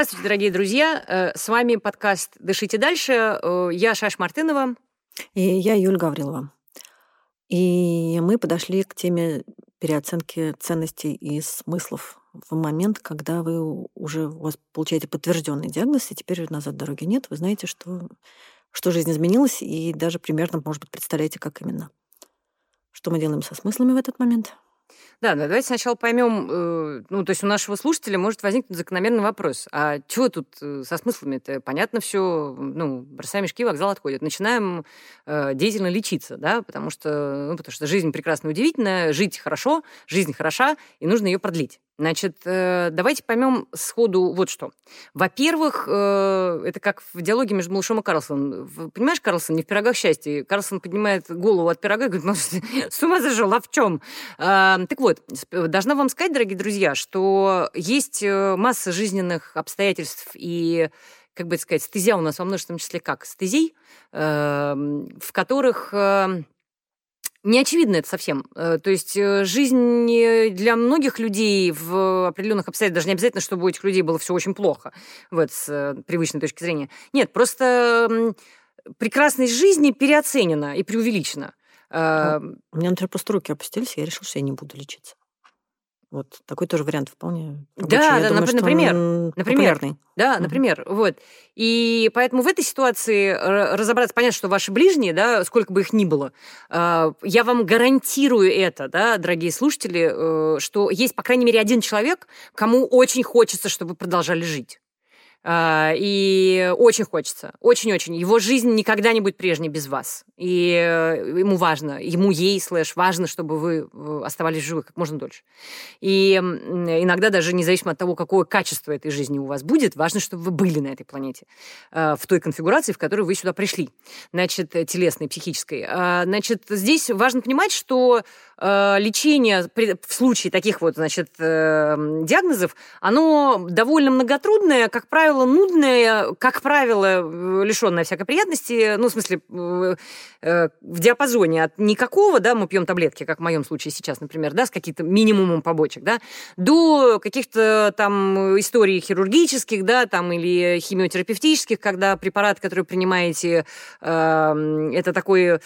Здравствуйте, дорогие друзья. Э, с вами подкаст «Дышите дальше». Э, я Шаш Мартынова. И я Юль Гаврилова. И мы подошли к теме переоценки ценностей и смыслов в момент, когда вы уже у вас получаете подтвержденный диагноз, и теперь назад дороги нет, вы знаете, что, что жизнь изменилась, и даже примерно, может быть, представляете, как именно. Что мы делаем со смыслами в этот момент? Да, но давайте сначала поймем, э, ну, то есть у нашего слушателя может возникнуть закономерный вопрос. А чего тут э, со смыслами Это Понятно все, ну, бросаем мешки, вокзал отходит. Начинаем э, деятельно лечиться, да, потому что, ну, потому что жизнь прекрасна и удивительная, жить хорошо, жизнь хороша, и нужно ее продлить. Значит, э, давайте поймем сходу вот что. Во-первых, э, это как в диалоге между Малышом и Карлсоном. Понимаешь, Карлсон, не в пирогах счастья. Карлсон поднимает голову от пирога и говорит, ну, с ума зашел, а в чем? А, так вот, должна вам сказать, дорогие друзья, что есть э, масса жизненных обстоятельств и как бы сказать, стезя у нас во множественном числе как стезей, в которых не очевидно это совсем. Э, то есть э, жизнь для многих людей в определенных обстоятельствах, даже не обязательно, чтобы у этих людей было все очень плохо, вот, с э, привычной точки зрения. Нет, просто прекрасность жизни переоценена и преувеличена. Ну, у меня, например, просто руки опустились, я решил, что я не буду лечиться. Вот такой тоже вариант вполне рабочий. Да, Я да, думаю, например, например, да, угу. например, вот. И поэтому в этой ситуации разобраться, понятно, что ваши ближние, да, сколько бы их ни было, а, я вам гарантирую это, да, дорогие слушатели, э, что есть, по крайней мере, один человек, кому очень хочется, чтобы вы продолжали жить. А, и очень хочется, очень-очень. Его жизнь никогда не будет прежней без вас. И э, ему важно, ему ей, слэш, важно, чтобы вы э, оставались живы как можно дольше. И иногда даже независимо от того, какое качество этой жизни у вас будет, важно, чтобы вы были на этой планете э, в той конфигурации, в которой вы сюда пришли. Значит, телесной, психической. А, значит, здесь важно понимать, что лечение в случае таких вот, значит, диагнозов, оно довольно многотрудное, как правило, нудное, как правило, лишенное всякой приятности, ну, в смысле, э, в диапазоне от никакого, да, мы пьем таблетки, как в моем случае сейчас, например, да, с каким-то минимумом побочек, да, до каких-то там историй хирургических, да, там, или химиотерапевтических, когда препарат, который принимаете, э, это такой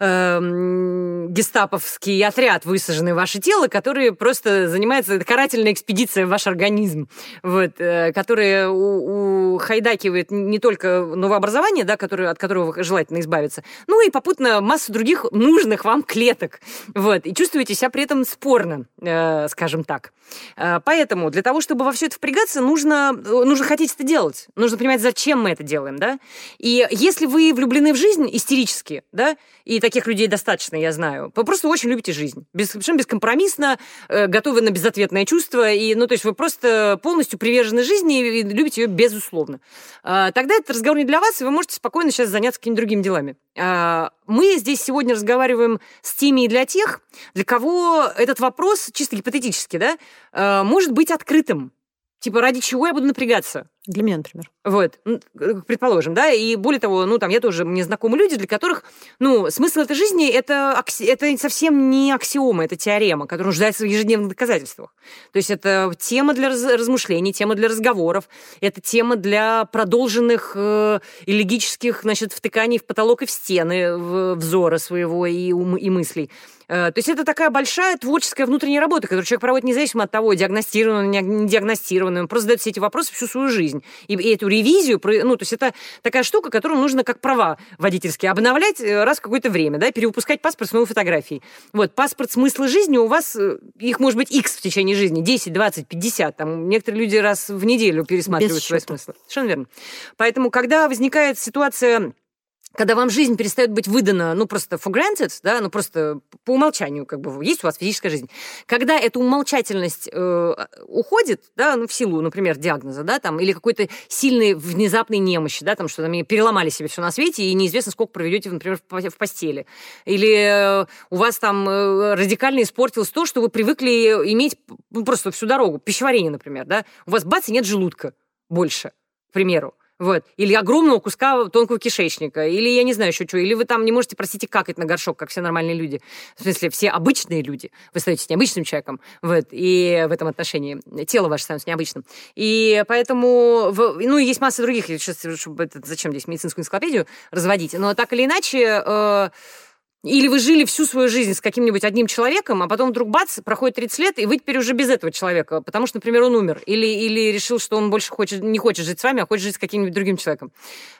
э, гестаповский отряд, высаженный в ваше тело, который просто занимается это карательная экспедиция в ваш организм, вот, э, которая у, у хайдакивает не только новообразование, да, которое, от которого желательно избавиться, ну и попутно массу других нужных вам клеток, вот, и чувствуете себя при этом спорно, э, скажем так. Э, поэтому для того, чтобы во все это впрягаться, нужно, нужно хотеть это делать, нужно понимать, зачем мы это делаем, да, и если вы влюблены в жизнь истерически, да, и таких людей достаточно, я знаю. Вы просто очень любите жизнь. Без, совершенно бескомпромиссно, э, готовы на безответное чувство. И, ну, то есть вы просто полностью привержены жизни и любите ее безусловно. Э, тогда этот разговор не для вас, и вы можете спокойно сейчас заняться какими-то другими делами. Э, мы здесь сегодня разговариваем с теми и для тех, для кого этот вопрос, чисто гипотетически, да, э, может быть открытым. Типа, ради чего я буду напрягаться? Для меня, например. Вот, предположим, да, и более того, ну, там, я тоже, мне знакомы люди, для которых, ну, смысл этой жизни это, это совсем не аксиома, это теорема, которая нуждается в ежедневных доказательствах. То есть это тема для раз, размышлений, тема для разговоров, это тема для продолженных э, элегических, значит, втыканий в потолок и в стены в, взора своего и, ум, и мыслей. Э, то есть это такая большая творческая внутренняя работа, которую человек проводит независимо от того, диагностированный, не диагностированный, он просто задает все эти вопросы всю свою жизнь. И, и эту ревизию, ну, то есть это такая штука, которую нужно как права водительские обновлять э, раз в какое-то время, да, перевыпускать паспорт с новой фотографией. Вот, паспорт смысла жизни у вас, э, их может быть X в течение жизни, 10, 20, 50, там, некоторые люди раз в неделю пересматривают свой смысл. Совершенно верно. Поэтому, когда возникает ситуация когда вам жизнь перестает быть выдана, ну, просто for granted, да, ну, просто по умолчанию, как бы, есть у вас физическая жизнь. Когда эта умолчательность э, уходит, да, ну, в силу, например, диагноза, да, там, или какой-то сильной внезапной немощи, да, там, что там переломали себе все на свете, и неизвестно, сколько проведете, например, в постели. Или э, у вас там э, радикально испортилось то, что вы привыкли иметь ну, просто всю дорогу, пищеварение, например, да, у вас бац, и нет желудка больше, к примеру. Вот. Или огромного куска тонкого кишечника. Или я не знаю еще что. Или вы там не можете, простите, какать на горшок, как все нормальные люди. В смысле, все обычные люди. Вы становитесь необычным человеком. Вот. И в этом отношении тело ваше становится необычным. И поэтому... Ну, есть масса других. Сейчас, зачем здесь медицинскую энциклопедию разводить? Но так или иначе... Э, или вы жили всю свою жизнь с каким-нибудь одним человеком, а потом вдруг бац, проходит 30 лет, и вы теперь уже без этого человека, потому что, например, он умер. Или, или решил, что он больше хочет, не хочет жить с вами, а хочет жить с каким-нибудь другим человеком.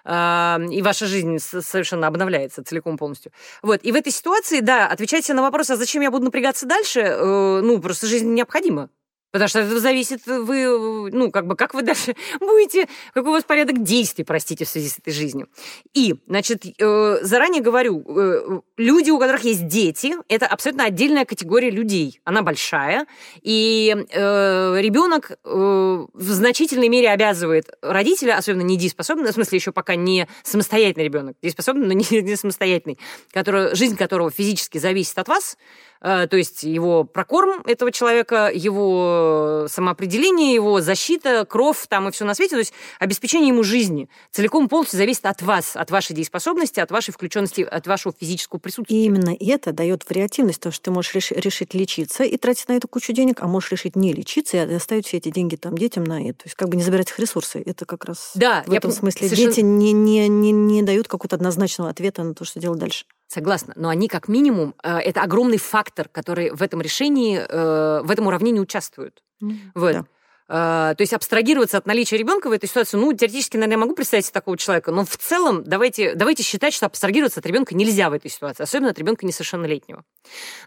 И ваша жизнь совершенно обновляется целиком полностью. Вот. И в этой ситуации, да, отвечайте на вопрос, а зачем я буду напрягаться дальше? Э, ну, просто жизнь необходима. Потому что это зависит, вы, ну, как бы, как вы дальше будете, какой у вас порядок действий, простите, в связи с этой жизнью. И, значит, э, заранее говорю, э, люди, у которых есть дети, это абсолютно отдельная категория людей. Она большая, и э, ребенок в значительной мере обязывает родителя, особенно недееспособный, в смысле еще пока не самостоятельный ребенок, дееспособный, но не, не самостоятельный, который, жизнь которого физически зависит от вас, Э, то есть его прокорм этого человека, его самоопределение, его защита, кровь там и все на свете, то есть обеспечение ему жизни целиком полностью зависит от вас, от вашей дееспособности, от вашей включенности, от вашего физического присутствия. И именно это дает вариативность, то, что ты можешь реш- решить лечиться и тратить на эту кучу денег, а можешь решить не лечиться и оставить все эти деньги там детям на это. То есть как бы не забирать их ресурсы. Это как раз да, в этом смысле совершенно... дети не, не, не, не дают какого-то однозначного ответа на то, что делать дальше. Согласна. Но они, как минимум, э, это огромный фактор, который в этом решении, э, в этом уравнении участвуют. Mm, вот. Да. А, то есть абстрагироваться от наличия ребенка в этой ситуации, ну, теоретически, наверное, я могу представить себе такого человека, но в целом давайте, давайте считать, что абстрагироваться от ребенка нельзя в этой ситуации, особенно от ребенка несовершеннолетнего.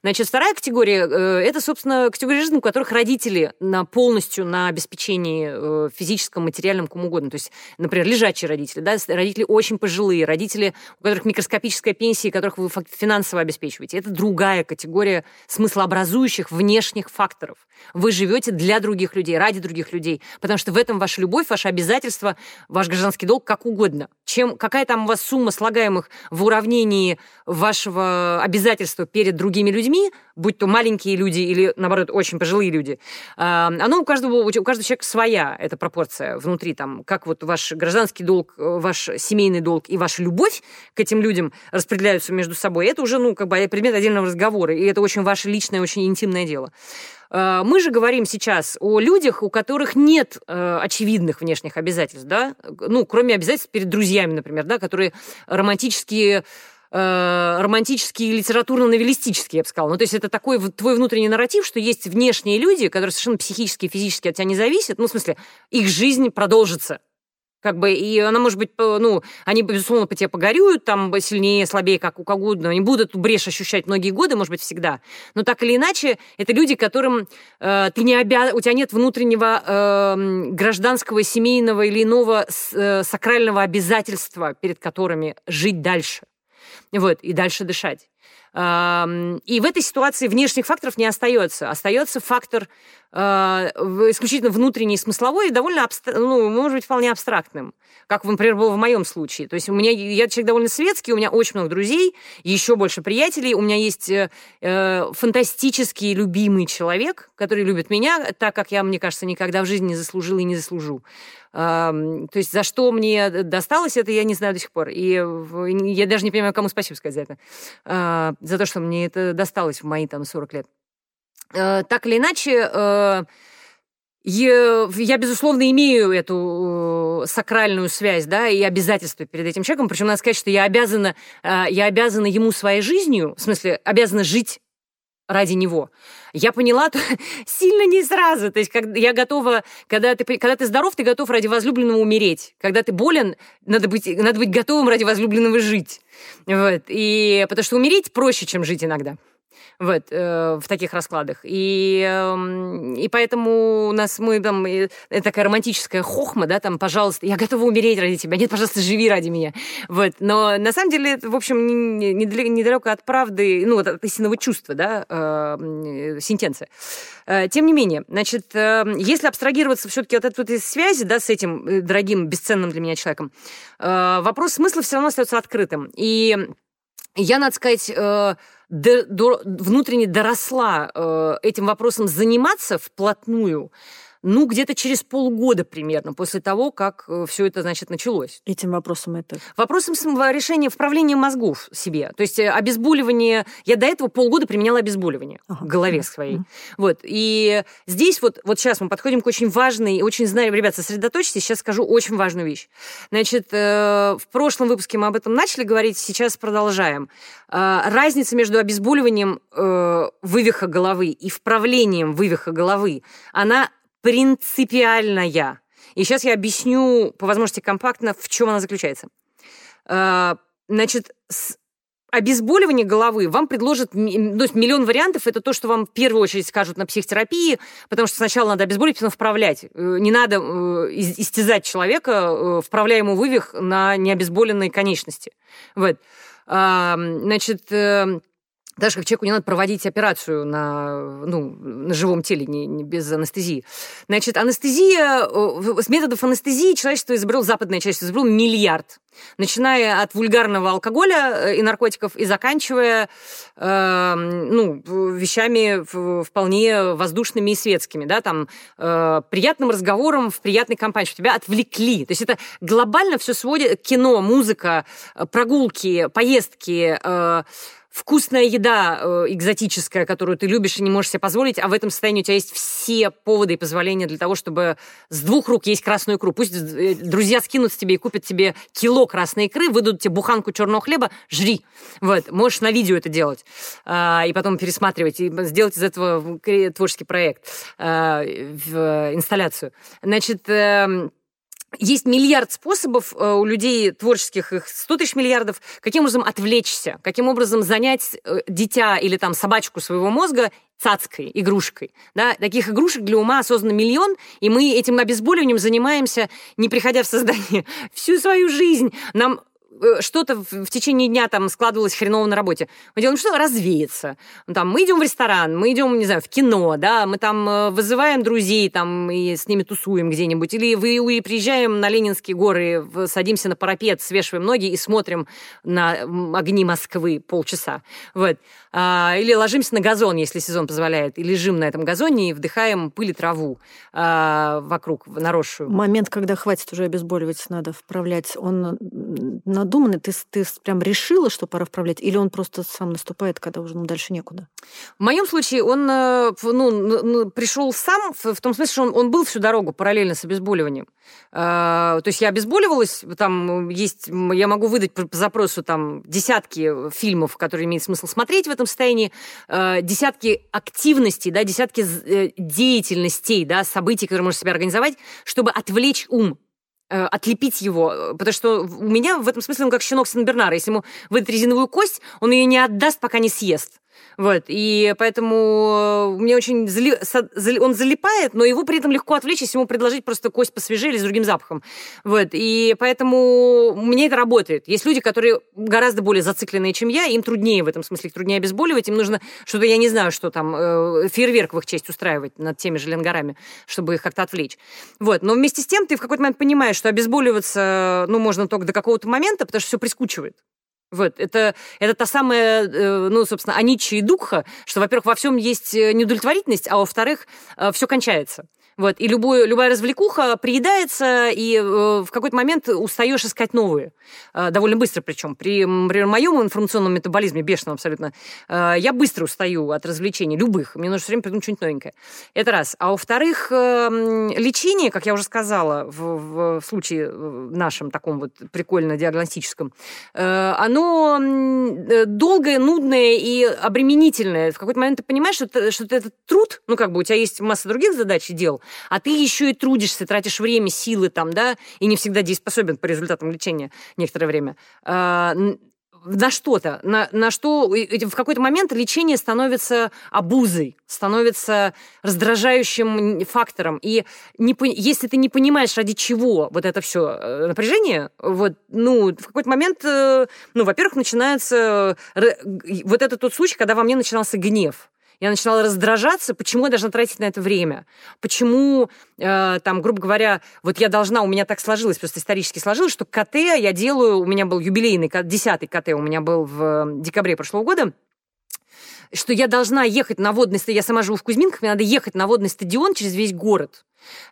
Значит, вторая категория э, – это, собственно, категория жизни, у которых родители на полностью на обеспечении э, физическом, материальном, кому угодно. То есть, например, лежачие родители, да, родители очень пожилые, родители, у которых микроскопическая пенсия, которых вы финансово обеспечиваете. Это другая категория смыслообразующих внешних факторов. Вы живете для других людей, ради других других людей. Потому что в этом ваша любовь, ваше обязательство, ваш гражданский долг, как угодно. Чем, какая там у вас сумма слагаемых в уравнении вашего обязательства перед другими людьми, будь то маленькие люди или, наоборот, очень пожилые люди, а, оно у каждого, у каждого человека своя эта пропорция внутри, там, как вот ваш гражданский долг, ваш семейный долг и ваша любовь к этим людям распределяются между собой. Это уже, ну, как бы предмет отдельного разговора, и это очень ваше личное, очень интимное дело. Э, мы же говорим сейчас о людях, у которых нет э, очевидных внешних обязательств, да, ну, кроме обязательств перед друзьями, например, да, которые романтические э, романтические, литературно-новеллистические, я бы сказала. Ну, то есть это такой твой внутренний нарратив, что есть внешние люди, которые совершенно психически и физически от тебя не зависят. Ну, в смысле, их жизнь продолжится. Как бы, и она может быть, ну, они, безусловно, по тебе погорюют, там, сильнее, слабее, как у кого угодно. Они будут эту брешь ощущать многие годы, может быть, всегда. Но так или иначе, это люди, которым э, ты не обязан, у тебя нет внутреннего э, гражданского, семейного или иного э, сакрального обязательства, перед которыми жить дальше. Вот, и дальше дышать. И в этой ситуации внешних факторов не остается. Остается фактор э, исключительно внутренний, смысловой и довольно, ну, может быть, вполне абстрактным, как, например, было в моем случае. То есть у меня, я человек довольно светский, у меня очень много друзей, еще больше приятелей, у меня есть э, э, фантастический любимый человек, который любит меня, так как я, мне кажется, никогда в жизни не заслужила и не заслужу. То есть за что мне досталось это, я не знаю до сих пор. И я даже не понимаю, кому спасибо сказать за это. А, за то, что мне это досталось в мои там 40 лет. А, так или иначе, а, я, безусловно, имею эту сакральную связь, да, и обязательства перед этим человеком. Причем надо сказать, что я обязана, я обязана ему своей жизнью, в смысле, обязана жить ради него. Я поняла то, сильно не сразу. То есть как, я готова, когда ты, когда ты здоров, ты готов ради возлюбленного умереть. Когда ты болен, надо быть, надо быть готовым ради возлюбленного жить. Вот. И, потому что умереть проще, чем жить иногда вот, э, в таких раскладах. И, э, и поэтому у нас мы там, э, такая романтическая хохма, да, там, пожалуйста, я готова умереть ради тебя, нет, пожалуйста, живи ради меня. Вот. Но на самом деле, в общем, недалеко от правды, ну, от истинного чувства, да, э, сентенция. Э, тем не менее, значит, э, если абстрагироваться все-таки от этой связи, да, с этим э, дорогим, бесценным для меня человеком, вопрос смысла все равно остается открытым. И я, надо сказать, до, до, внутренне доросла э, этим вопросом заниматься вплотную ну, где-то через полгода примерно после того, как э, все это, значит, началось. Этим вопросом это? Вопросом решения вправления мозгов себе. То есть э, обезболивание... Я до этого полгода применяла обезболивание ага. в голове своей. Ага. Вот. И здесь вот, вот сейчас мы подходим к очень важной, очень знаю, ребят, сосредоточьтесь, сейчас скажу очень важную вещь. Значит, э, в прошлом выпуске мы об этом начали говорить, сейчас продолжаем. Разница между обезболиванием вывиха головы и вправлением вывиха головы, она принципиальная. И сейчас я объясню, по возможности компактно, в чем она заключается. А, значит, обезболивание головы вам предложат то есть миллион вариантов. Это то, что вам в первую очередь скажут на психотерапии, потому что сначала надо обезболить, потом вправлять. Э, не надо э, истязать человека, э, вправляя ему вывих на необезболенные конечности. Вот. Значит, даже как человеку не надо проводить операцию на, ну, на живом теле, не, не без анестезии. Значит, анестезия, с методов анестезии человечество изобрело, западное человечество изобрело миллиард. Начиная от вульгарного алкоголя э, и наркотиков и заканчивая э, ну, вещами вполне воздушными и светскими, да, там, э, приятным разговором в приятной компании, что тебя отвлекли. То есть это глобально все сводит кино, музыка, э, прогулки, поездки, э, вкусная еда э, экзотическая, которую ты любишь и не можешь себе позволить, а в этом состоянии у тебя есть все поводы и позволения для того, чтобы с двух рук есть красную икру. Пусть э, друзья скинут с тебе и купят тебе кило красной икры, выдадут тебе буханку черного хлеба, жри. Вот, можешь на видео это делать э, и потом пересматривать, и сделать из этого творческий проект, э, инсталляцию. Значит, э, есть миллиард способов э, у людей творческих, их 100 тысяч миллиардов, каким образом отвлечься, каким образом занять э, дитя или там собачку своего мозга цацкой, игрушкой. Да? Таких игрушек для ума осознанно миллион, и мы этим обезболиванием занимаемся, не приходя в создание, всю свою жизнь. Нам что-то в течение дня там складывалось хреново на работе. Мы делаем что? Развеяться. Там, мы идем в ресторан, мы идем, не знаю, в кино, да, мы там э, вызываем друзей там и с ними тусуем где-нибудь. Или вы приезжаем на Ленинские горы, садимся на парапет, свешиваем ноги и смотрим на огни Москвы полчаса. Вот. А, или ложимся на газон, если сезон позволяет, и лежим на этом газоне и вдыхаем пыль и траву а, вокруг, наросшую. Момент, когда хватит уже обезболивать, надо вправлять, он надуманный? Ты, ты прям решила, что пора вправлять? Или он просто сам наступает, когда уже ну, дальше некуда? В моем случае он э, ну, пришел сам, в том смысле, что он, он был всю дорогу параллельно с обезболиванием. А, то есть я обезболивалась, там есть, я могу выдать по запросу там десятки фильмов, которые имеет смысл смотреть в этом состоянии, а, десятки активностей, да, десятки э, деятельностей, да, событий, которые можно себе организовать, чтобы отвлечь ум э, отлепить его, потому что у меня в этом смысле он как щенок Сен-Бернара. Если ему выдать резиновую кость, он ее не отдаст, пока не съест. Вот, и поэтому мне очень... Зали... Он залипает, но его при этом легко отвлечь, если ему предложить просто кость посвежее или с другим запахом. Вот, и поэтому меня это работает. Есть люди, которые гораздо более зацикленные, чем я, им труднее в этом смысле, их труднее обезболивать, им нужно что-то, я не знаю, что там, э, фейерверк в их честь устраивать над теми же ленгарами, чтобы их как-то отвлечь. Вот, но вместе с тем ты в какой-то момент понимаешь, что обезболиваться, ну, можно только до какого-то момента, потому что все прискучивает. Вот, это, это та самая, э, ну, собственно, анича и дукха, что, во-первых, во всем есть э, неудовлетворительность, а во-вторых, э, все кончается. Вот, и любую, любая развлекуха приедается, и э, в какой-то момент устаешь искать новые. Э, довольно быстро причем. При, например, моем информационном метаболизме, бешеном абсолютно, э, я быстро устаю от развлечений, любых. Мне нужно все время придумать что-нибудь новенькое. Это раз. А во-вторых, э, лечение, как я уже сказала, в, в случае э, нашем таком вот прикольно-диагностическом, э, оно э, долгое, нудное и обременительное. В какой-то момент ты понимаешь, что, что это труд, ну, как бы у тебя есть масса других задач и дел, а ты еще и трудишься, тратишь время, силы там, да, и не всегда дееспособен по результатам лечения некоторое время а, на что-то, на, на что в какой-то момент лечение становится обузой, становится раздражающим фактором. И не, если ты не понимаешь, ради чего вот это все э, напряжение, вот, ну, в какой-то момент, э, ну, во-первых, начинается вот это тот случай, когда во мне начинался гнев. Я начинала раздражаться, почему я должна тратить на это время? Почему, э, там, грубо говоря, вот я должна, у меня так сложилось, просто исторически сложилось, что КТ я делаю, у меня был юбилейный, десятый КТ у меня был в декабре прошлого года, что я должна ехать на водный стадион, я сама живу в Кузьминках, мне надо ехать на водный стадион через весь город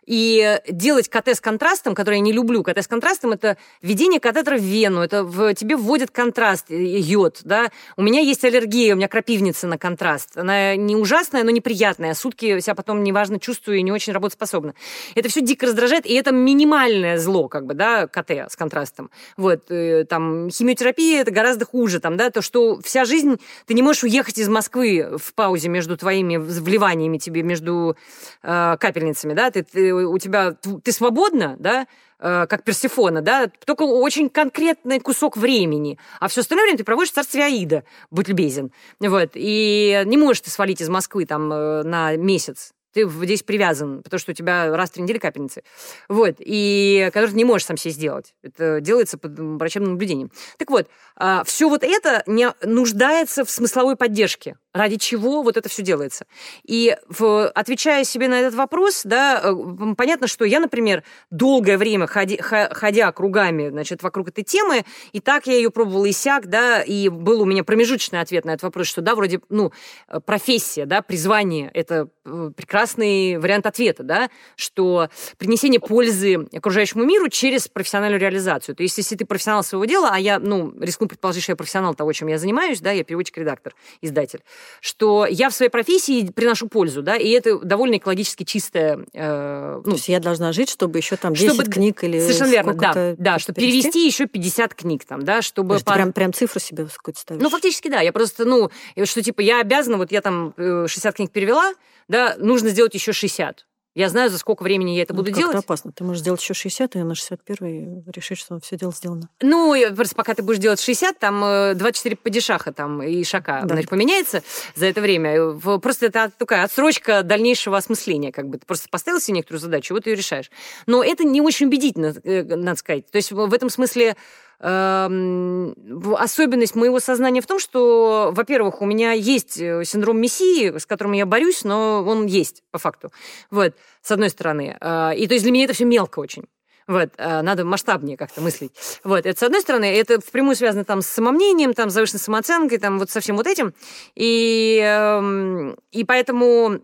И делать КТ с контрастом, который я не люблю, КТ с контрастом, это введение катетера в вену, это в, тебе вводят контраст, э, йод, да. У меня есть аллергия, у меня крапивница на контраст. Она не ужасная, но неприятная. Сутки себя потом неважно чувствую и не очень работоспособна. Это все дико раздражает, и это минимальное зло, как бы, да, КТ с контрастом. Вот, э, там, химиотерапия это гораздо хуже, там, да, то, что вся жизнь, ты не можешь уехать из Москвы в паузе между твоими вливаниями тебе, между э, капельницами, да, ты, ты, у тебя, ты свободна, да, э, как Персифона, да, только очень конкретный кусок времени, а все остальное время ты проводишь в царстве Аида, будь любезен, вот, и не можешь ты свалить из Москвы там э, на месяц, ты здесь привязан, потому что у тебя раз в три недели капельницы. Вот. И который ты не можешь сам себе сделать. Это делается под врачебным наблюдением. Так вот, а, все вот это не нуждается в смысловой поддержке ради чего вот это все делается. И в, отвечая себе на этот вопрос, да, э, понятно, что я, например, долгое время ходи, ходя кругами, значит, вокруг этой темы, и так я ее пробовала и сяк, да, и был у меня промежуточный ответ на этот вопрос, что, да, вроде, ну, э, профессия, да, призвание – это э, прекрасный вариант ответа, да, что принесение пользы окружающему миру через профессиональную реализацию. То есть, если ты профессионал своего дела, а я, ну, рискну предположить, что я профессионал того, чем я занимаюсь, да, я переводчик-редактор, издатель, что я в своей профессии приношу пользу, да, и это довольно экологически чистое... Э, ну, То есть я должна жить, чтобы еще там 10 чтобы, книг или Совершенно верно, да, да, чтобы перевести? перевести еще 50 книг там, да, чтобы... По... прям, прям цифру себе какую-то ставишь? Ну, фактически, да, я просто, ну, что типа я обязана, вот я там 60 э, книг перевела, да, нужно сделать еще 60. Я знаю, за сколько времени я это ну, буду делать. Это опасно. Ты можешь сделать еще 60, и на 61 решить, что все дело сделано. Ну, просто пока ты будешь делать 60, там 24 э, падишаха там и шака да. значит, поменяется за это время. Просто это такая отсрочка дальнейшего осмысления. Как бы. Ты просто поставил себе некоторую задачу, вот ее решаешь. Но это не очень убедительно, э, надо сказать. То есть в этом смысле особенность моего сознания в том, что, во-первых, у меня есть э, синдром мессии, с которым я борюсь, но он есть по факту. Вот, с одной стороны. Э, и то есть для меня это все мелко очень. Вот, э, надо масштабнее как-то мыслить. Вот, это с одной стороны, это впрямую связано там с самомнением, там, с завышенной самооценкой, там, вот со всем вот этим. И, эм, и поэтому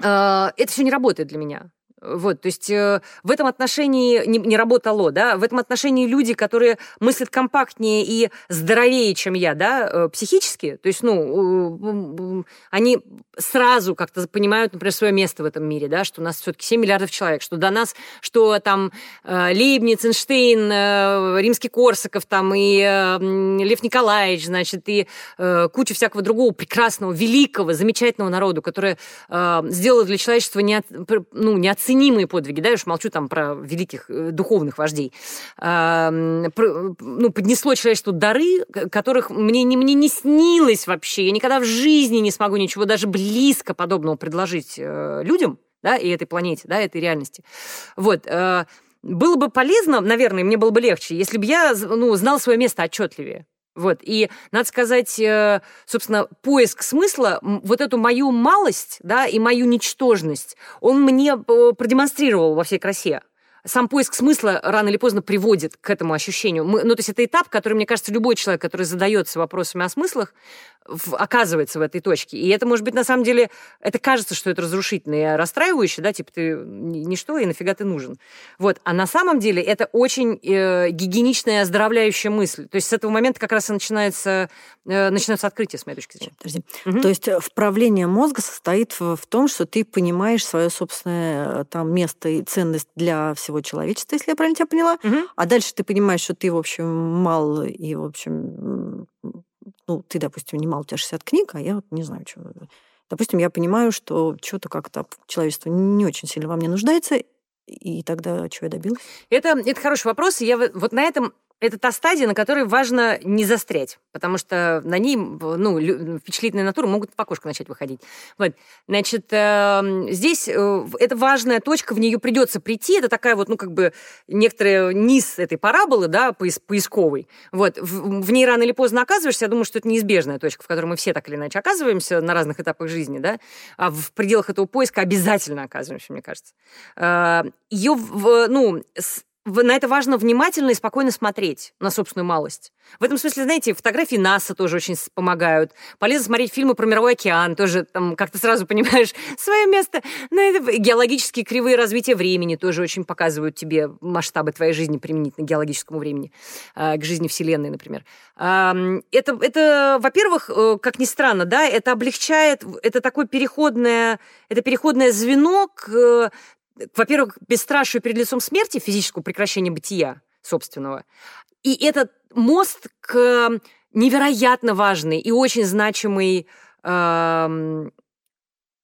это все не работает для меня. Вот, то есть э, в этом отношении не, не работало, да, в этом отношении люди, которые мыслят компактнее и здоровее, чем я, да, э, психически, то есть, ну, э, они сразу как-то понимают, например, свое место в этом мире, да, что у нас все-таки 7 миллиардов человек, что до нас, что там э, Лейбниц, Эйнштейн, э, Римский Корсаков там и э, Лев Николаевич, значит, и э, куча всякого другого прекрасного, великого, замечательного народу, который э, сделал для человечества не, ну, неоценимое неоценимые подвиги, да, я уж молчу там про великих э, духовных вождей, ну, поднесло человечеству дары, которых мне не, мне не снилось вообще. Я никогда в жизни не смогу ничего даже близко подобного предложить э, людям, да, и этой планете, да, этой реальности. Вот. Э, было бы полезно, наверное, мне было бы легче, если бы я ну, знал свое место отчетливее. Вот. И, надо сказать, э, собственно, поиск смысла, вот эту мою малость, да, и мою ничтожность, он мне э, продемонстрировал во всей красе сам поиск смысла рано или поздно приводит к этому ощущению. Мы, ну, то есть это этап, который, мне кажется, любой человек, который задается вопросами о смыслах, в, оказывается в этой точке. И это, может быть, на самом деле, это кажется, что это разрушительно и расстраивающе, да, типа ты ничто, и нафига ты нужен. Вот. А на самом деле это очень э, гигиеничная, оздоровляющая мысль. То есть с этого момента как раз и начинается, э, начинается открытие, с моей точки зрения. Подожди. Угу. То есть э, вправление мозга состоит в, в том, что ты понимаешь свое собственное э, там место и ценность для всего всего человечества, если я правильно тебя поняла. Угу. А дальше ты понимаешь, что ты, в общем, мал, и, в общем, ну, ты, допустим, не мал, у тебя 60 книг, а я вот не знаю, что... Допустим, я понимаю, что что-то как-то человечество не очень сильно во мне нуждается, и тогда чего я добилась? Это, это хороший вопрос. Я вот на этом это та стадия, на которой важно не застрять, потому что на ней ну, впечатлительные натуры могут по окошку начать выходить. Вот. Значит, эм, здесь э, это важная точка, в нее придется прийти. Это такая вот, ну, как бы некоторый низ этой параболы, да, поисковой. Вот. В, в ней рано или поздно оказываешься. Я думаю, что это неизбежная точка, в которой мы все так или иначе оказываемся на разных этапах жизни, да. А в пределах этого поиска обязательно оказываемся, мне кажется. Э, Ее, ну, на это важно внимательно и спокойно смотреть, на собственную малость. В этом смысле, знаете, фотографии НАСА тоже очень помогают. Полезно смотреть фильмы про мировой океан, тоже там как-то сразу понимаешь свое место. Но это геологические кривые развития времени тоже очень показывают тебе масштабы твоей жизни применительно к геологическому времени, а, к жизни Вселенной, например. Это, это во-первых, э, как ни странно, да, это облегчает, это такое переходное, это переходное звено к во-первых, бесстрашию перед лицом смерти, физического прекращения бытия собственного. И этот мост к невероятно важной и очень значимой, э,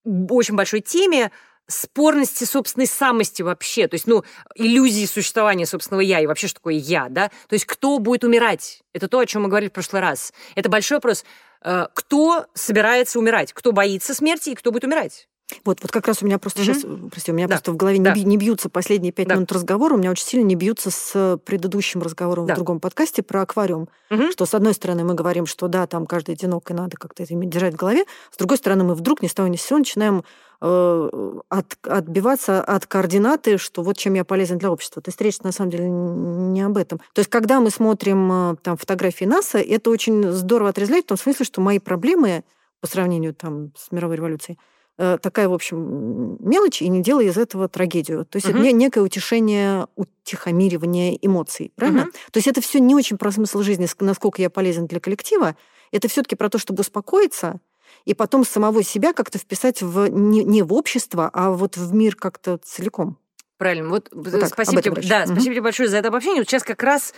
очень большой теме спорности собственной самости вообще, то есть, ну, иллюзии существования собственного я и вообще, что такое я, да, то есть кто будет умирать, это то, о чем мы говорили в прошлый раз. Это большой вопрос, э, кто собирается умирать, кто боится смерти и кто будет умирать. Вот, вот как раз у меня просто угу. сейчас, прости, у меня да. просто в голове да. не, не бьются последние пять да. минут разговора, у меня очень сильно не бьются с предыдущим разговором да. в другом подкасте про аквариум. Угу. Что, с одной стороны, мы говорим, что да, там каждый одинок, и надо как-то это держать в голове. С другой стороны, мы вдруг ни с того ни с сего начинаем э, от, отбиваться от координаты, что вот чем я полезен для общества. То есть речь на самом деле не об этом. То есть когда мы смотрим э, там фотографии НАСА, это очень здорово отрезвляет в том смысле, что мои проблемы по сравнению там с мировой революцией, Э, такая, в общем, мелочь, и не делай из этого трагедию. То есть угу. это некое утешение, утихомиривание эмоций, правильно? Угу. То есть это все не очень про смысл жизни, насколько я полезен для коллектива. Это все-таки про то, чтобы успокоиться, и потом самого себя как-то вписать в не, не в общество, а вот в мир как-то целиком. Правильно. Вот, вот так, спасибо, тебе, да, угу. спасибо тебе большое за это обобщение. Вот сейчас как раз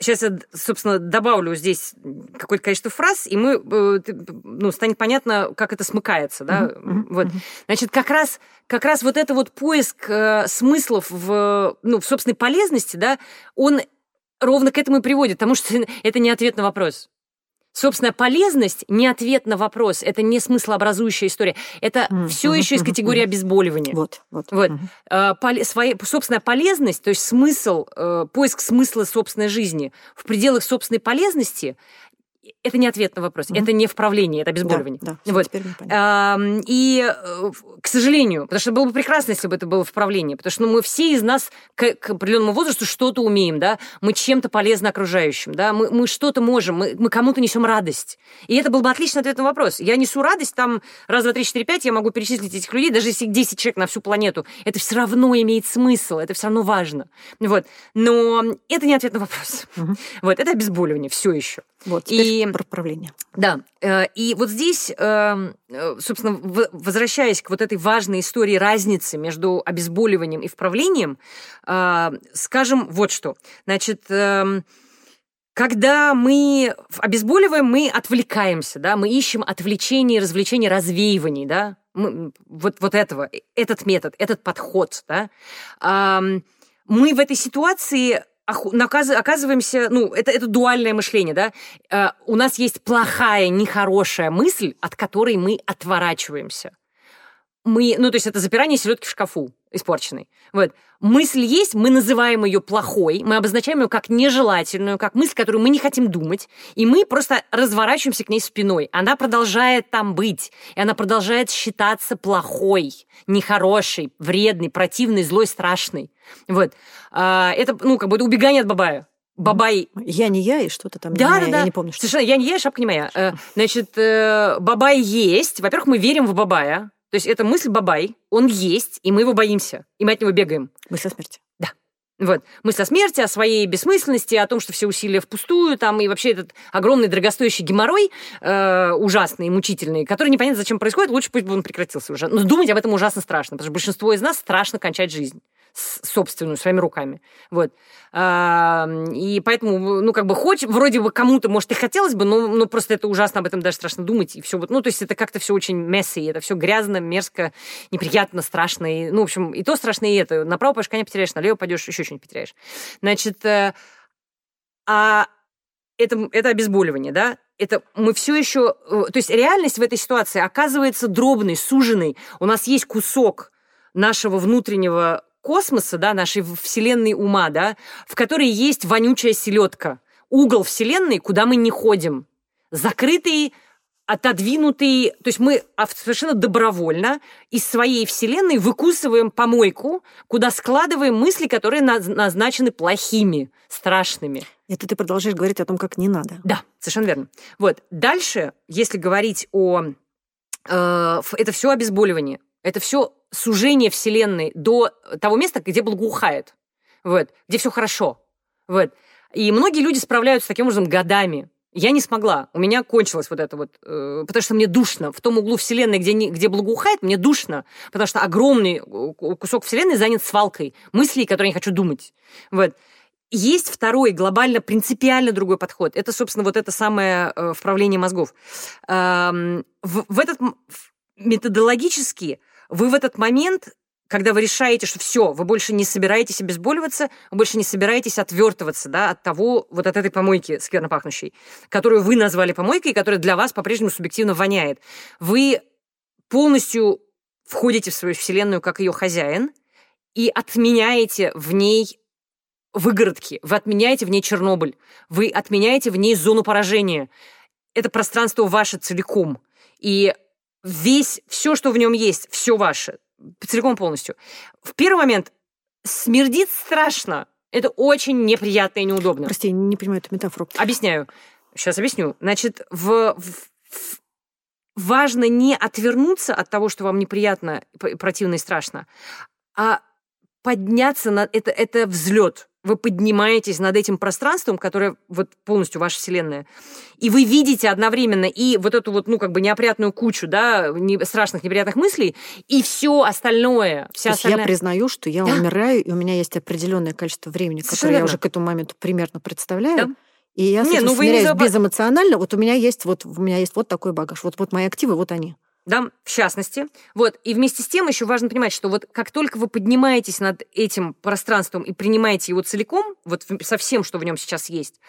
Сейчас я, собственно, добавлю здесь какое-то количество фраз, и мы, э, ну, станет понятно, как это смыкается, да. Mm-hmm. Вот. Значит, как раз, как раз вот это вот поиск э, смыслов в, ну, в собственной полезности, да, он ровно к этому и приводит, потому что это не ответ на вопрос. Собственная полезность не ответ на вопрос, это не смыслообразующая история. Это mm-hmm. все еще из категории обезболивания. Вот, вот. вот. Mm-hmm. А, пол, своя, собственная полезность, то есть смысл, э, поиск смысла собственной жизни в пределах собственной полезности это не ответ на вопрос, mm-hmm. это не вправление, это обезболивание. Да, да, вот. и, э, к сожалению, потому что было бы прекрасно, если бы это было вправление, потому что ну, мы все из нас к, к определенному возрасту что-то умеем, да, мы чем-то полезны окружающим, да, мы, мы что-то можем, мы, мы кому-то несем радость. И это был бы отличный ответ на вопрос. Я несу радость, там раз, два, три, четыре, пять, я могу перечислить этих людей, даже если 10 человек на всю планету, это все равно имеет смысл, это все равно важно. Вот. Но это не ответ на вопрос. Mm-hmm. Вот, это обезболивание все еще. Вот, и про правление. Да, э, и вот здесь, эм, э, собственно, возвращаясь к вот этой важной истории разницы между обезболиванием и вправлением, э, скажем вот что. Значит, когда мы обезболиваем, мы отвлекаемся, да, мы ищем отвлечение, развлечение, развеиваний, да, мы, вот, вот этого, этот метод, этот подход, да. Мы в этой ситуации оказываемся, ну, это, это дуальное мышление, да, э, у нас есть плохая, нехорошая мысль, от которой мы отворачиваемся. Мы, ну, то есть это запирание селедки в шкафу испорченной. Вот. Мысль есть, мы называем ее плохой, мы обозначаем ее как нежелательную, как мысль, которую мы не хотим думать, и мы просто разворачиваемся к ней спиной. Она продолжает там быть, и она продолжает считаться плохой, нехорошей, вредной, противной, злой, страшной. Вот. А, это, ну, как бы убегание от бабая. Бабай... Я не я, и что-то там да, не да, да. я не помню. Что Совершенно, я не я, шапка не моя. Э, значит, э, Бабай есть. Во-первых, мы верим в Бабая. То есть это мысль Бабай, он есть, и мы его боимся, и мы от него бегаем. Мысль о смерти. Да. Вот. Мысль о смерти, о своей бессмысленности, о том, что все усилия впустую, там, и вообще этот огромный дорогостоящий геморрой, э, ужасный, мучительный, который непонятно зачем происходит, лучше пусть бы он прекратился уже. Но думать об этом ужасно страшно, потому что большинство из нас страшно кончать жизнь собственную, своими руками. Вот. И поэтому, ну, как бы, хоть вроде бы кому-то, может, и хотелось бы, но, но просто это ужасно, об этом даже страшно думать, и все. Вот, ну, то есть это как-то все очень месси, это все грязно, мерзко, неприятно, страшно. И, ну, в общем, и то страшно, и это. Направо пойдешь, коня потеряешь, налево пойдешь, еще что-нибудь потеряешь. Значит, э, а это, это обезболивание, да? Это мы все еще... Э, то есть реальность в этой ситуации оказывается дробной, суженной. У нас есть кусок нашего внутреннего космоса, да, нашей вселенной ума, да, в которой есть вонючая селедка, угол вселенной, куда мы не ходим, закрытый отодвинутый, то есть мы совершенно добровольно из своей вселенной выкусываем помойку, куда складываем мысли, которые назначены плохими, страшными. Это ты продолжаешь говорить о том, как не надо. Да, совершенно верно. Вот. Дальше, если говорить о... Э, это все обезболивание. Это все сужение Вселенной до того места, где благоухает. Вот. Где все хорошо. Вот. И многие люди справляются таким образом годами. Я не смогла. У меня кончилось вот это вот, э, потому что мне душно. В том углу Вселенной, где, не, где благоухает, мне душно, потому что огромный кусок Вселенной занят свалкой мыслей, которые я не хочу думать. Вот. Есть второй, глобально, принципиально другой подход. Это, собственно, вот это самое э, вправление мозгов. Эм, в, в этот методологически вы в этот момент когда вы решаете, что все, вы больше не собираетесь обезболиваться, вы больше не собираетесь отвертываться да, от того, вот от этой помойки скверно пахнущей, которую вы назвали помойкой, которая для вас по-прежнему субъективно воняет. Вы полностью входите в свою вселенную как ее хозяин и отменяете в ней выгородки, вы отменяете в ней Чернобыль, вы отменяете в ней зону поражения. Это пространство ваше целиком. И весь, все, что в нем есть, все ваше целиком полностью. В первый момент смердит страшно. Это очень неприятно и неудобно. Прости, не понимаю эту метафору. Объясняю. Сейчас объясню. Значит, в, в, в важно не отвернуться от того, что вам неприятно, противно и страшно, а подняться на это, это взлет вы поднимаетесь над этим пространством, которое вот полностью ваша вселенная, и вы видите одновременно и вот эту вот, ну, как бы неопрятную кучу, да, не, страшных, неприятных мыслей, и все остальное. Вся То остальная... я признаю, что я да. умираю, и у меня есть определенное количество времени, Совершенно которое верно. я уже к этому моменту примерно представляю. Да. И я с не, этим ну, смиряюсь не безэмоционально. Вот у меня есть вот у меня есть вот такой багаж. Вот, вот мои активы, вот они да, в частности. Вот. И вместе с тем еще важно понимать, что вот как только вы поднимаетесь над этим пространством и принимаете его целиком, вот со всем, что в нем сейчас есть,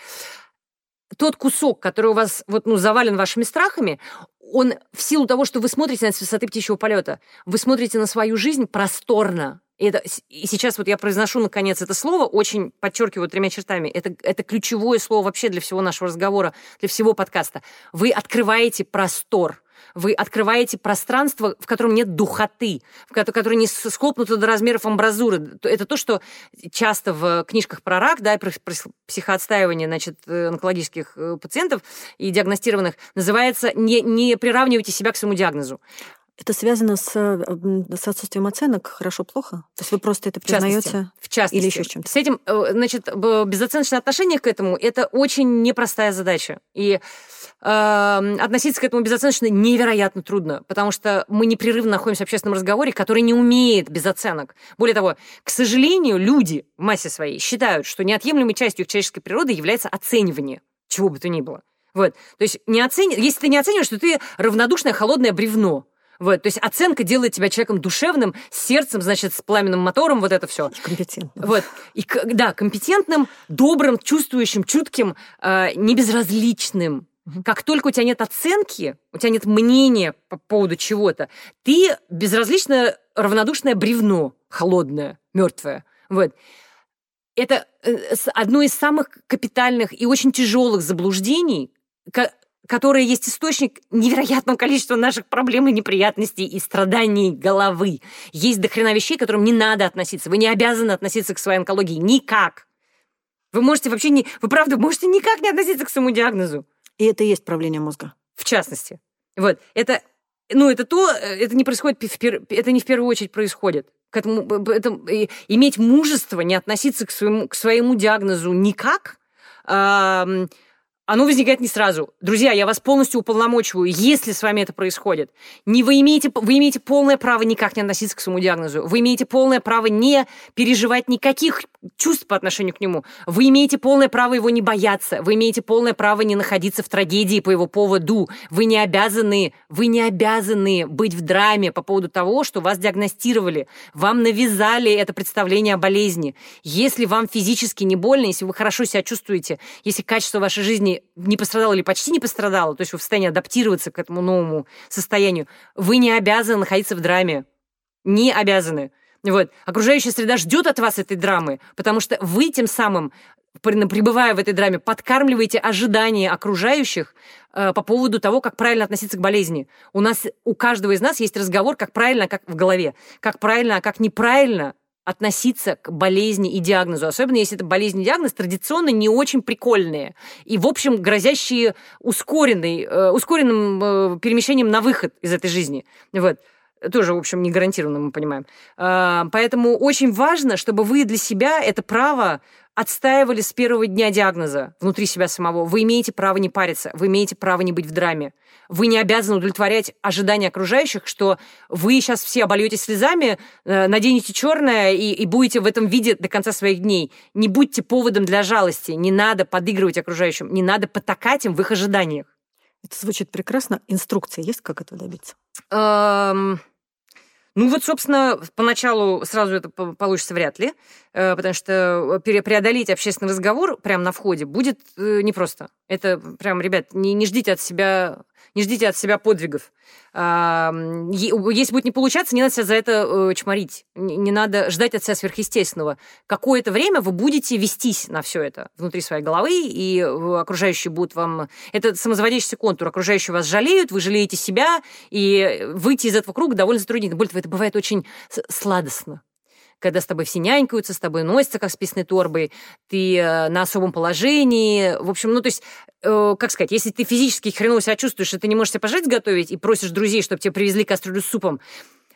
тот кусок, который у вас вот, ну, завален вашими страхами, он в силу того, что вы смотрите на с высоты птичьего полета, вы смотрите на свою жизнь просторно. И, это, и сейчас вот я произношу, наконец, это слово, очень подчеркиваю тремя чертами. Это, это ключевое слово вообще для всего нашего разговора, для всего подкаста. Вы открываете простор вы открываете пространство, в котором нет духоты, в которое не схлопнуто до размеров амбразуры. Это то, что часто в книжках про рак, да, про психоотстаивание, значит, э, онкологических э, пациентов и диагностированных называется «не, не приравнивайте себя к своему диагнозу». Это связано с, с отсутствием оценок хорошо-плохо? То есть вы просто это признаете? В частности. Или еще с чем-то? С этим, э, значит, безоценочное отношение к этому – это очень непростая задача. И э, относиться к этому безоценочно невероятно трудно, потому что мы непрерывно находимся в общественном разговоре, который не умеет без оценок. Более того, к сожалению, люди в массе своей считают, что неотъемлемой частью их человеческой природы является оценивание чего бы то ни было. Вот. То есть не оцени... если ты не оцениваешь, то ты равнодушное холодное бревно. Вот, то есть оценка делает тебя человеком душевным, с сердцем, значит, с пламенным мотором, вот это все. Компетентным. Вот. И, да, компетентным, добрым, чувствующим, чутким, э, небезразличным. Как только у тебя нет оценки, у тебя нет мнения по поводу чего-то, ты безразличное, равнодушное бревно, холодное, мертвое. Вот. Это э, одно из самых капитальных и очень тяжелых заблуждений, которая есть источник невероятного количества наших проблем и неприятностей и страданий головы. Есть дохрена вещей, к которым не надо относиться. Вы не обязаны относиться к своей онкологии никак. Вы можете вообще не... Вы правда можете никак не относиться к своему диагнозу. И это и есть правление мозга. В частности. Вот. Это, ну, это то, это не происходит, это не в первую очередь происходит. К этому, это, иметь мужество не относиться к своему, к своему диагнозу никак, оно возникает не сразу. Друзья, я вас полностью уполномочиваю, если с вами это происходит. Не вы, имеете, вы имеете полное право никак не относиться к своему диагнозу. Вы имеете полное право не переживать никаких чувств по отношению к нему. Вы имеете полное право его не бояться. Вы имеете полное право не находиться в трагедии по его поводу. Вы не обязаны, вы не обязаны быть в драме по поводу того, что вас диагностировали. Вам навязали это представление о болезни. Если вам физически не больно, если вы хорошо себя чувствуете, если качество вашей жизни не пострадала или почти не пострадала, то есть вы в состоянии адаптироваться к этому новому состоянию, вы не обязаны находиться в драме. Не обязаны. Вот. Окружающая среда ждет от вас этой драмы, потому что вы тем самым пребывая в этой драме, подкармливаете ожидания окружающих э, по поводу того, как правильно относиться к болезни. У нас, у каждого из нас есть разговор, как правильно, как в голове, как правильно, а как неправильно относиться к болезни и диагнозу, особенно если это болезнь и диагноз традиционно не очень прикольные и, в общем, грозящие ускоренной, э, ускоренным э, перемещением на выход из этой жизни. Вот тоже, в общем, не гарантированно, мы понимаем. А, поэтому очень важно, чтобы вы для себя это право отстаивали с первого дня диагноза внутри себя самого. Вы имеете право не париться, вы имеете право не быть в драме. Вы не обязаны удовлетворять ожидания окружающих, что вы сейчас все обольете слезами, э, наденете черное и, и будете в этом виде до конца своих дней. Не будьте поводом для жалости, не надо подыгрывать окружающим, не надо потакать им в их ожиданиях. Это звучит прекрасно. Инструкция есть, как этого добиться? Эм... Ну вот, собственно, поначалу сразу это получится вряд ли, э, потому что преодолеть общественный разговор прямо на входе будет э, непросто. Это прям, ребят, не, не ждите от себя не ждите от себя подвигов. Если будет не получаться, не надо себя за это э, чморить. Не надо ждать от себя сверхъестественного. Какое-то время вы будете вестись на все это внутри своей головы, и окружающие будут вам... Это самозаводящийся контур. Окружающие вас жалеют, вы жалеете себя, и выйти из этого круга довольно затруднительно. Более того, это бывает очень сладостно когда с тобой все нянькаются, с тобой носятся, как с писной торбой, ты э, на особом положении. В общем, ну, то есть, э, как сказать, если ты физически хреново себя чувствуешь, и ты не можешь себе пожрать готовить, и просишь друзей, чтобы тебе привезли кастрюлю с супом,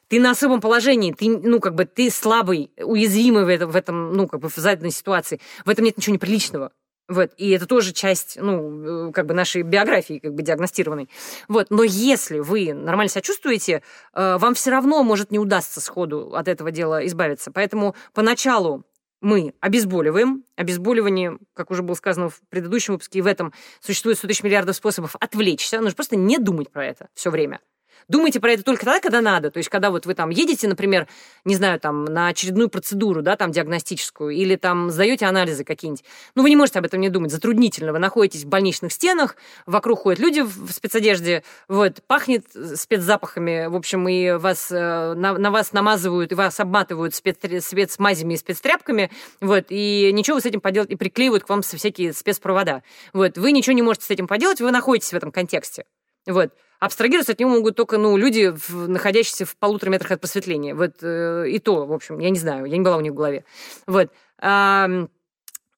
ты на особом положении, ты, ну, как бы, ты слабый, уязвимый в этом, в этом, ну, как бы, в заданной ситуации. В этом нет ничего неприличного. Вот, и это тоже часть, ну, э, как бы нашей биографии, как бы диагностированной. Вот, но если вы нормально себя чувствуете, э, вам все равно может не удастся сходу от этого дела избавиться. Поэтому поначалу мы обезболиваем. Обезболивание, как уже было сказано в предыдущем выпуске, и в этом существует 100 тысяч миллиардов способов отвлечься. Нужно просто не думать про это все время. Думайте про это только тогда, когда надо. То есть, когда вот вы там едете, например, не знаю, там, на очередную процедуру, да, там, диагностическую, или там сдаете анализы какие-нибудь. Ну, вы не можете об этом не думать. Затруднительно. Вы находитесь в больничных стенах, вокруг ходят люди в спецодежде, вот, пахнет спецзапахами, в общем, и вас, э, на, на вас намазывают, и вас обматывают спец, спецмазями и спецтряпками, вот, и ничего вы с этим поделать, и приклеивают к вам всякие спецпровода. Вот, вы ничего не можете с этим поделать, вы находитесь в этом контексте. Вот. Абстрагироваться от него могут только ну, люди, в, находящиеся в полутора метрах от просветления. Вот, э, и то, в общем, я не знаю, я не была у них в голове. Вот. А,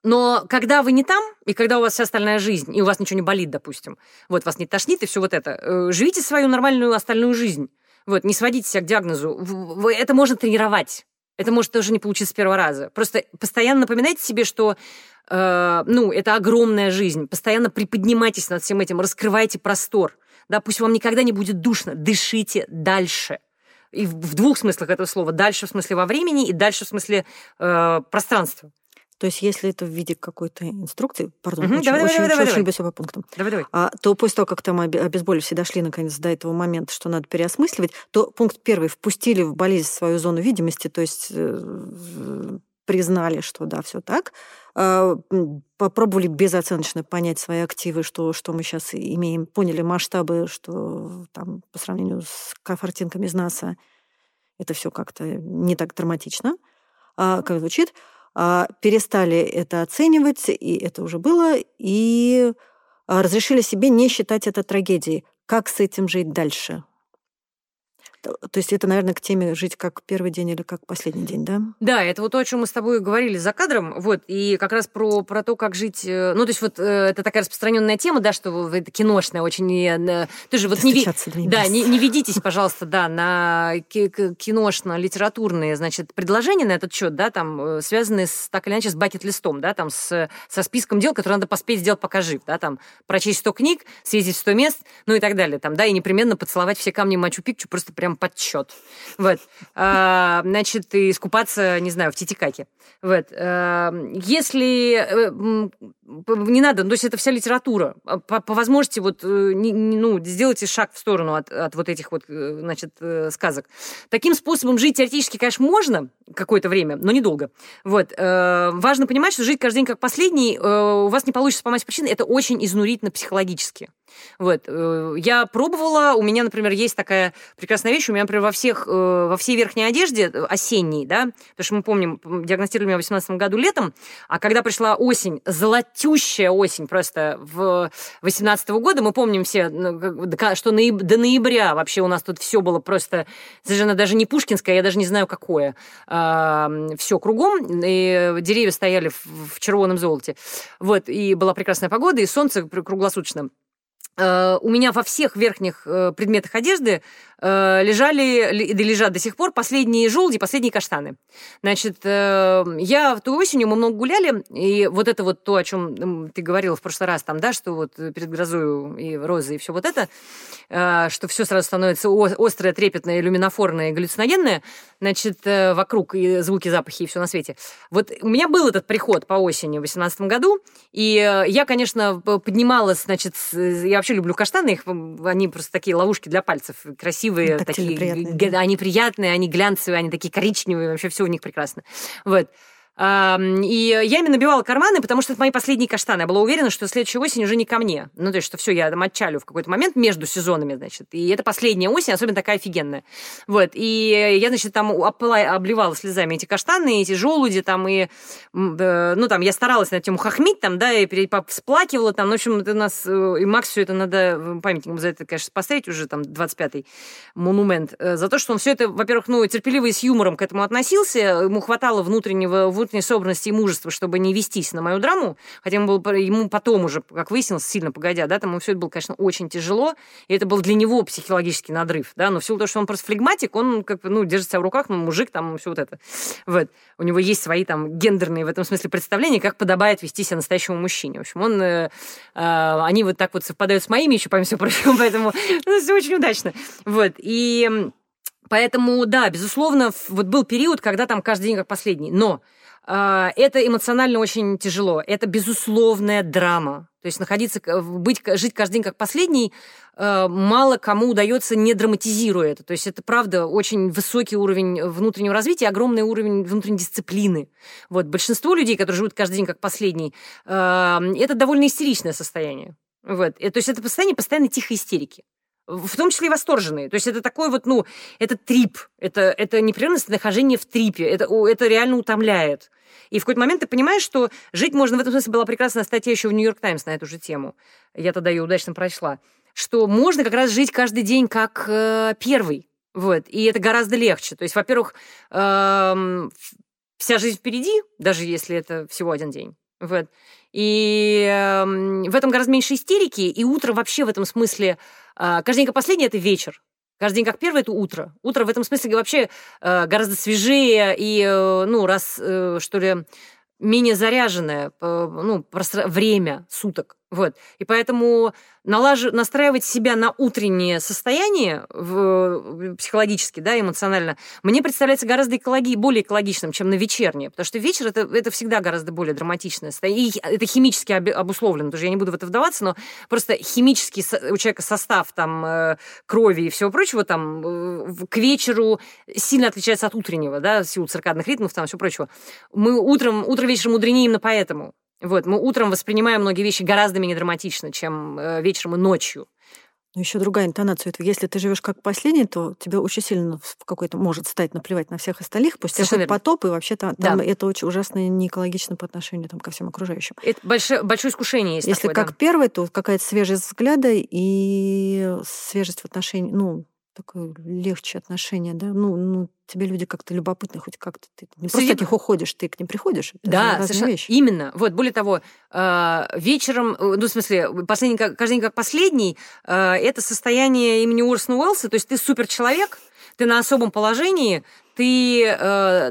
но когда вы не там, и когда у вас вся остальная жизнь, и у вас ничего не болит, допустим, вот вас не тошнит, и все вот это, э, живите свою нормальную остальную жизнь. Вот, не сводите себя к диагнозу. Это можно тренировать. Это может тоже не получиться с первого раза. Просто постоянно напоминайте себе, что э, ну, это огромная жизнь. Постоянно приподнимайтесь над всем этим, раскрывайте простор да, пусть вам никогда не будет душно, дышите дальше. И в двух смыслах этого слова. Дальше в смысле во времени и дальше в смысле э, пространства. То есть, если это в виде какой-то инструкции, пардон, угу, очень, давай, очень, давай, очень, давай, очень по пунктам, давай, давай. А, то после того, как там обезболили, все дошли наконец до этого момента, что надо переосмысливать, то пункт первый впустили в болезнь свою зону видимости, то есть э, признали, что да, все так, а, попробовали безоценочно понять свои активы, что, что мы сейчас имеем, поняли масштабы, что там по сравнению с картинками из НАСА это все как-то не так драматично, а, как звучит. А, перестали это оценивать, и это уже было, и разрешили себе не считать это трагедией. Как с этим жить дальше? То есть это, наверное, к теме жить как первый день или как последний день, да? Да, это вот то, о чем мы с тобой говорили за кадром, вот, и как раз про, про то, как жить, э, ну, то есть вот э, это такая распространенная тема, да, что это киношная очень, э, тоже вот не, да, не, не ведитесь, пожалуйста, да, на киношно-литературные, значит, предложения на этот счет, да, там, связанные с, так или иначе с бакет-листом, да, там, с, со списком дел, которые надо поспеть сделать, пока жив, да, там, прочесть 100 книг, съездить в 100 мест, ну и так далее, там, да, и непременно поцеловать все камни Мачу-Пикчу просто прям прям подсчет. Вот. А, значит, и искупаться, не знаю, в Титикаке. Вот. А, если э, не надо, то есть это вся литература. А, по, по возможности вот, э, не, ну, сделайте шаг в сторону от, от вот этих вот, э, значит, сказок. Таким способом жить теоретически, конечно, можно какое-то время, но недолго. Вот. Важно понимать, что жить каждый день как последний у вас не получится по массе причин. Это очень изнурительно психологически. Вот. Э, я пробовала, у меня, например, есть такая прекрасная вещь, у меня, например, во, всех, э, во всей верхней одежде осенней, да, потому что мы помним, диагностировали меня в 2018 году летом, а когда пришла осень, золотющая осень просто в 2018 года, мы помним все, ну, что до ноября вообще у нас тут все было просто совершенно даже не пушкинское, я даже не знаю какое, все кругом, и деревья стояли в червоном золоте. Вот, и была прекрасная погода, и солнце круглосуточно. Э, у меня во всех верхних э, предметах одежды Э, лежали, лежат до сих пор последние желуди, последние каштаны. Значит, э, я в ту осенью, мы много гуляли, и вот это вот то, о чем ты говорила в прошлый раз, там, да, что вот перед грозой и розой и все вот это, э, что все сразу становится острое, трепетное, люминофорное галлюциногенное, значит, вокруг и звуки, запахи и все на свете. Вот у меня был этот приход по осени в 2018 году, и я, конечно, поднималась, значит, я вообще люблю каштаны, их, они просто такие ловушки для пальцев, красивые красивые, такие, приятные, они приятные, они глянцевые, они такие коричневые, вообще все у них прекрасно. Вот. И я ими набивала карманы, потому что это мои последние каштаны. Я была уверена, что следующая осень уже не ко мне. Ну, то есть, что все, я там отчалю в какой-то момент между сезонами, значит. И это последняя осень, особенно такая офигенная. Вот. И я, значит, там обливала слезами эти каштаны, эти желуди там, и, ну, там, я старалась над тем ухахмить, там, да, и всплакивала там. Ну, в общем, это у нас, э, и Макс все это надо памятником за это, конечно, поставить уже, там, 25-й монумент. Э, за то, что он все это, во-первых, ну, терпеливо и с юмором к этому относился, ему хватало внутреннего внутренней собранности и мужества, чтобы не вестись на мою драму, хотя ему, было, ему потом уже, как выяснилось, сильно погодя, да, там все это было, конечно, очень тяжело, и это был для него психологический надрыв, да, но в того, что он просто флегматик, он как бы, ну, держит себя в руках, ну, мужик, там, все вот это. Вот. У него есть свои там гендерные в этом смысле представления, как подобает вести себя настоящему мужчине. В общем, он, э, э, они вот так вот совпадают с моими еще, помимо всего прочего, поэтому ну, все очень удачно. Вот. И Поэтому, да, безусловно, вот был период, когда там каждый день как последний. Но это эмоционально очень тяжело. Это безусловная драма. То есть находиться, быть, жить каждый день как последний, а, мало кому удается, не драматизируя это. То есть это, правда, очень высокий уровень внутреннего развития, огромный уровень внутренней дисциплины. Вот. Большинство людей, которые живут каждый день как последний, а, это довольно истеричное состояние. Вот. То есть это состояние постоянно тихой истерики в том числе и восторженные. То есть это такой вот, ну, это трип, это, это непрерывность нахождение в трипе, это, это реально утомляет. И в какой-то момент ты понимаешь, что жить можно, в этом смысле была прекрасная статья еще в «Нью-Йорк Таймс» на эту же тему. Я тогда ее удачно прочла. Что можно как раз жить каждый день как э, первый. Вот. И это гораздо легче. То есть, во-первых, э, вся жизнь впереди, даже если это всего один день. Вот. И э, в этом гораздо меньше истерики, и утро вообще в этом смысле а, каждый день как последний – это вечер. Каждый день как первый – это утро. Утро в этом смысле вообще э, гораздо свежее и, э, ну, раз, э, что ли, менее заряженное ну, время суток. Вот. И поэтому налаж... настраивать себя на утреннее состояние в... психологически, да, эмоционально, мне представляется гораздо экологи... более экологичным, чем на вечернее. Потому что вечер это, это всегда гораздо более драматичное. И это химически об... обусловлено. Тоже я не буду в это вдаваться, но просто химический у человека состав там, э, крови и всего прочего там э, к вечеру сильно отличается от утреннего, да, в силу циркадных ритмов, там, все прочего. Мы утром, утро вечером мудренее именно поэтому. Вот, мы утром воспринимаем многие вещи гораздо менее драматично, чем э, вечером и ночью. Но еще другая интонация. Это если ты живешь как последний, то тебе очень сильно в какой-то может стать наплевать на всех остальных, пусть хоть потоп, и вообще там, да. это очень ужасно не экологично по отношению там, ко всем окружающим. Это большое, большое искушение есть Если такое, как да. первый, то какая-то свежесть взгляда и свежесть в отношении, ну, такое легче отношение, да, ну, ну, тебе люди как-то любопытны, хоть как-то ты не Среди... просто от них уходишь, ты к ним приходишь. Это да, совершенно вещи. именно. Вот, более того, э, вечером, э, ну, в смысле, последний, каждый день как последний, э, это состояние имени Уорсона Уэллса, то есть ты суперчеловек, ты на особом положении, ты,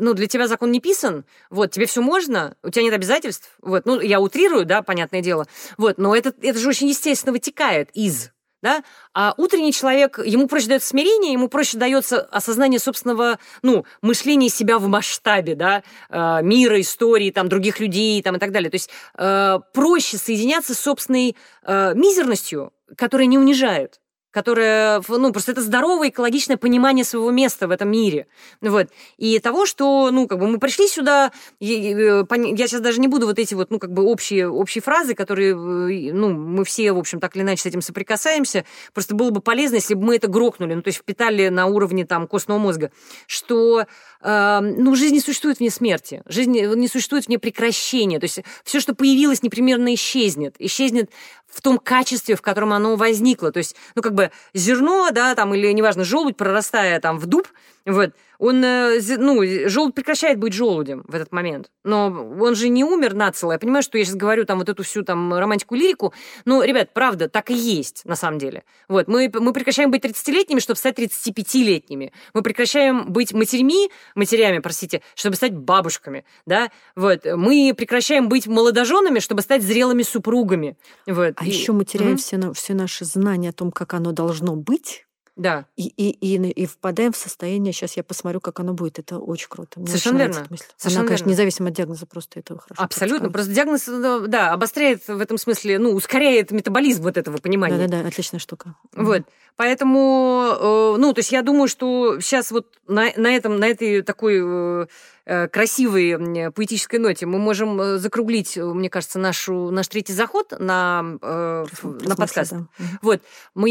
ну, для тебя закон не писан, вот, тебе все можно, у тебя нет обязательств, вот, ну, я утрирую, да, понятное дело, вот, но это, это же очень естественно вытекает из да? А утренний человек, ему проще дается смирение, ему проще дается осознание собственного, ну, мышления себя в масштабе, да, э, мира, истории, там, других людей, там, и так далее. То есть э, проще соединяться с собственной э, мизерностью, которая не унижает. Которое, ну, просто это здоровое экологичное понимание своего места в этом мире. Вот. И того, что, ну, как бы мы пришли сюда, э, я сейчас даже не буду вот эти вот, ну, как бы общие, общие фразы, которые, э, ну, мы все, в общем, так или иначе с этим соприкасаемся, просто было бы полезно, если бы мы это грохнули, ну, то есть впитали на уровне, там, костного мозга, что, ну, жизнь не существует вне смерти, жизнь не существует вне прекращения, то есть все, что появилось, непременно исчезнет, исчезнет в том качестве, в котором оно возникло. То есть, ну, как бы зерно, да, там, или, неважно, желудь, прорастая там в дуб, вот, он, э, ну, желудь прекращает быть желудем в этот момент. Но он же не умер нацело. Я понимаю, что я сейчас говорю там вот эту всю там романтику, лирику. Но, ребят, правда, так и есть на самом деле. Вот, мы, мы прекращаем быть 30-летними, чтобы стать 35-летними. Мы прекращаем быть матерьми, матерями, простите, чтобы стать бабушками, да. Вот, мы прекращаем быть молодоженами, чтобы стать зрелыми супругами. Вот. А и... еще мы теряем mm-hmm. все, все наши знания о том, как оно должно быть да. И, и, и, и впадаем в состояние, сейчас я посмотрю, как оно будет. Это очень круто. Мне Совершенно верно. Мысль. Совершенно Она, конечно, верно. независимо от диагноза, просто это хорошо. Абсолютно. Просто диагноз, да, обостряет в этом смысле, ну, ускоряет метаболизм вот этого понимания. Да-да-да, отличная штука. Вот. Поэтому, э, ну, то есть я думаю, что сейчас вот на, на этом, на этой такой э, Э, красивой поэтической ноте мы можем э, закруглить, э, мне кажется, нашу, наш третий заход на, э, на подкаст. Да. Вот. Мы,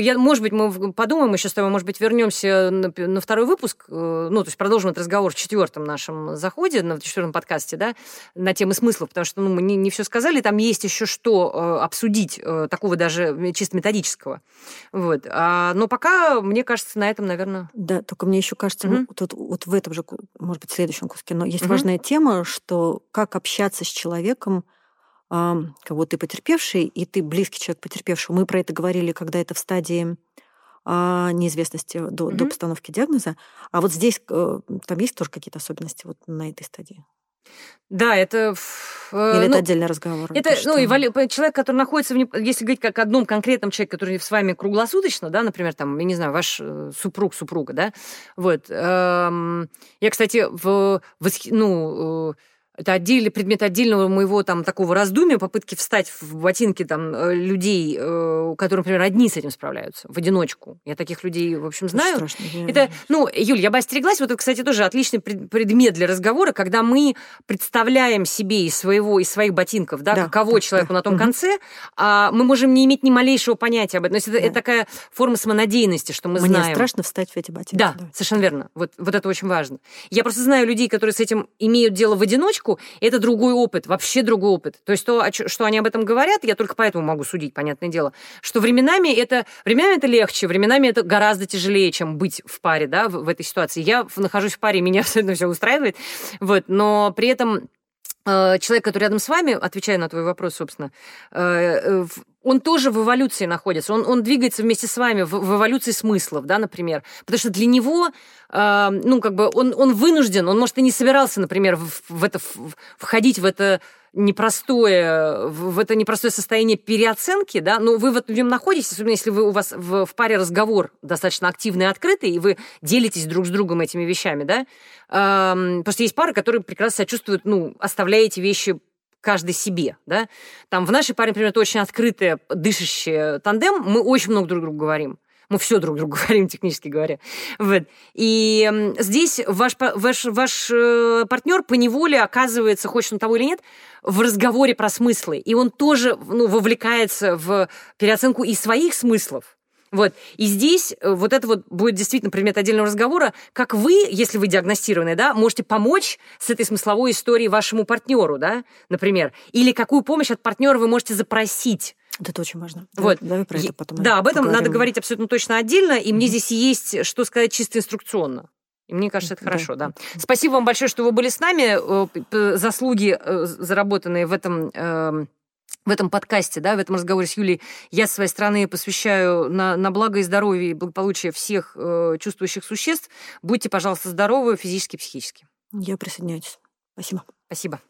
я, может быть, мы подумаем еще с тобой, может быть, вернемся на, на второй выпуск, ну, то есть продолжим этот разговор в четвертом нашем заходе, на четвертом подкасте, да, на темы смыслов, потому что ну, мы не, не все сказали, там есть еще что э, обсудить, э, такого даже чисто методического. Вот. А, но пока, мне кажется, на этом, наверное... Да, только мне еще кажется, mm-hmm. ну, тут, вот в этом же, может быть, следующем куске. Но есть угу. важная тема, что как общаться с человеком, кого ты потерпевший, и ты близкий человек потерпевшего. Мы про это говорили, когда это в стадии а, неизвестности до, угу. до постановки диагноза. А вот здесь э, там есть тоже какие-то особенности вот на этой стадии? Да, это... Э, Или ну, это отдельный разговор? Это, ну, и человек, который находится, в, если говорить как одном конкретном человеке, который с вами круглосуточно, да, например, там, я не знаю, ваш э, супруг, супруга, да, вот. Эм, я, кстати, в, в ну, это отдельный предмет отдельного моего там такого раздумия, попытки встать в ботинки там э, людей, э, которые, например, одни с этим справляются, в одиночку. Я таких людей, в общем, знаю. Страшно, это, ну, Юль, я бы остереглась. Вот это, кстати, тоже отличный предмет для разговора, когда мы представляем себе из своего, из своих ботинков, да, да каково да, человеку да. на том угу. конце, а мы можем не иметь ни малейшего понятия об этом. То есть это, да. это такая форма самонадеянности, что мы Мне знаем. Мне страшно встать в эти ботинки. Да, да, совершенно верно. Вот, вот это очень важно. Я просто знаю людей, которые с этим имеют дело в одиночку, девушку, это другой опыт, вообще другой опыт. То есть то, что они об этом говорят, я только поэтому могу судить, понятное дело, что временами это, временами это легче, временами это гораздо тяжелее, чем быть в паре, да, в, в этой ситуации. Я нахожусь в паре, меня абсолютно все устраивает, вот, но при этом э, человек, который рядом с вами, отвечая на твой вопрос, собственно, э, он тоже в эволюции находится, он, он двигается вместе с вами в, в эволюции смыслов, да, например. Потому что для него, э, ну, как бы, он, он вынужден, он, может, и не собирался, например, в, в это, в, входить в это непростое, в это непростое состояние переоценки, да, но вы в нем находитесь, особенно если вы, у вас в, в паре разговор достаточно активный и открытый, и вы делитесь друг с другом этими вещами, да, эм, просто есть пары, которые прекрасно себя чувствуют, ну, оставляя эти вещи каждый себе, да. Там в нашей паре, например, это очень открытый, дышащий тандем, мы очень много друг другу говорим. Мы все друг другу говорим, технически говоря. Вот. И здесь ваш, ваш, ваш э, партнер по неволе оказывается, хочет он того или нет, в разговоре про смыслы. И он тоже ну, вовлекается в переоценку и своих смыслов. Вот. И здесь э, вот это вот будет действительно предмет отдельного разговора, как вы, если вы диагностированы, да, можете помочь с этой смысловой историей вашему партнеру, да, например, или какую помощь от партнера вы можете запросить. Это очень важно. Вот. Давай про это потом. Да, об этом поговорим. надо говорить абсолютно точно отдельно, и mm-hmm. мне здесь есть что сказать чисто инструкционно. И мне кажется, это хорошо, да. да. Спасибо вам большое, что вы были с нами. Э, заслуги, э, заработанные в этом эм, в этом подкасте, да, в этом разговоре с Юлей, я с своей стороны посвящаю на, на благо и здоровье и благополучие всех э, чувствующих существ. Будьте, пожалуйста, здоровы физически и психически. Я присоединяюсь. Спасибо. Спасибо.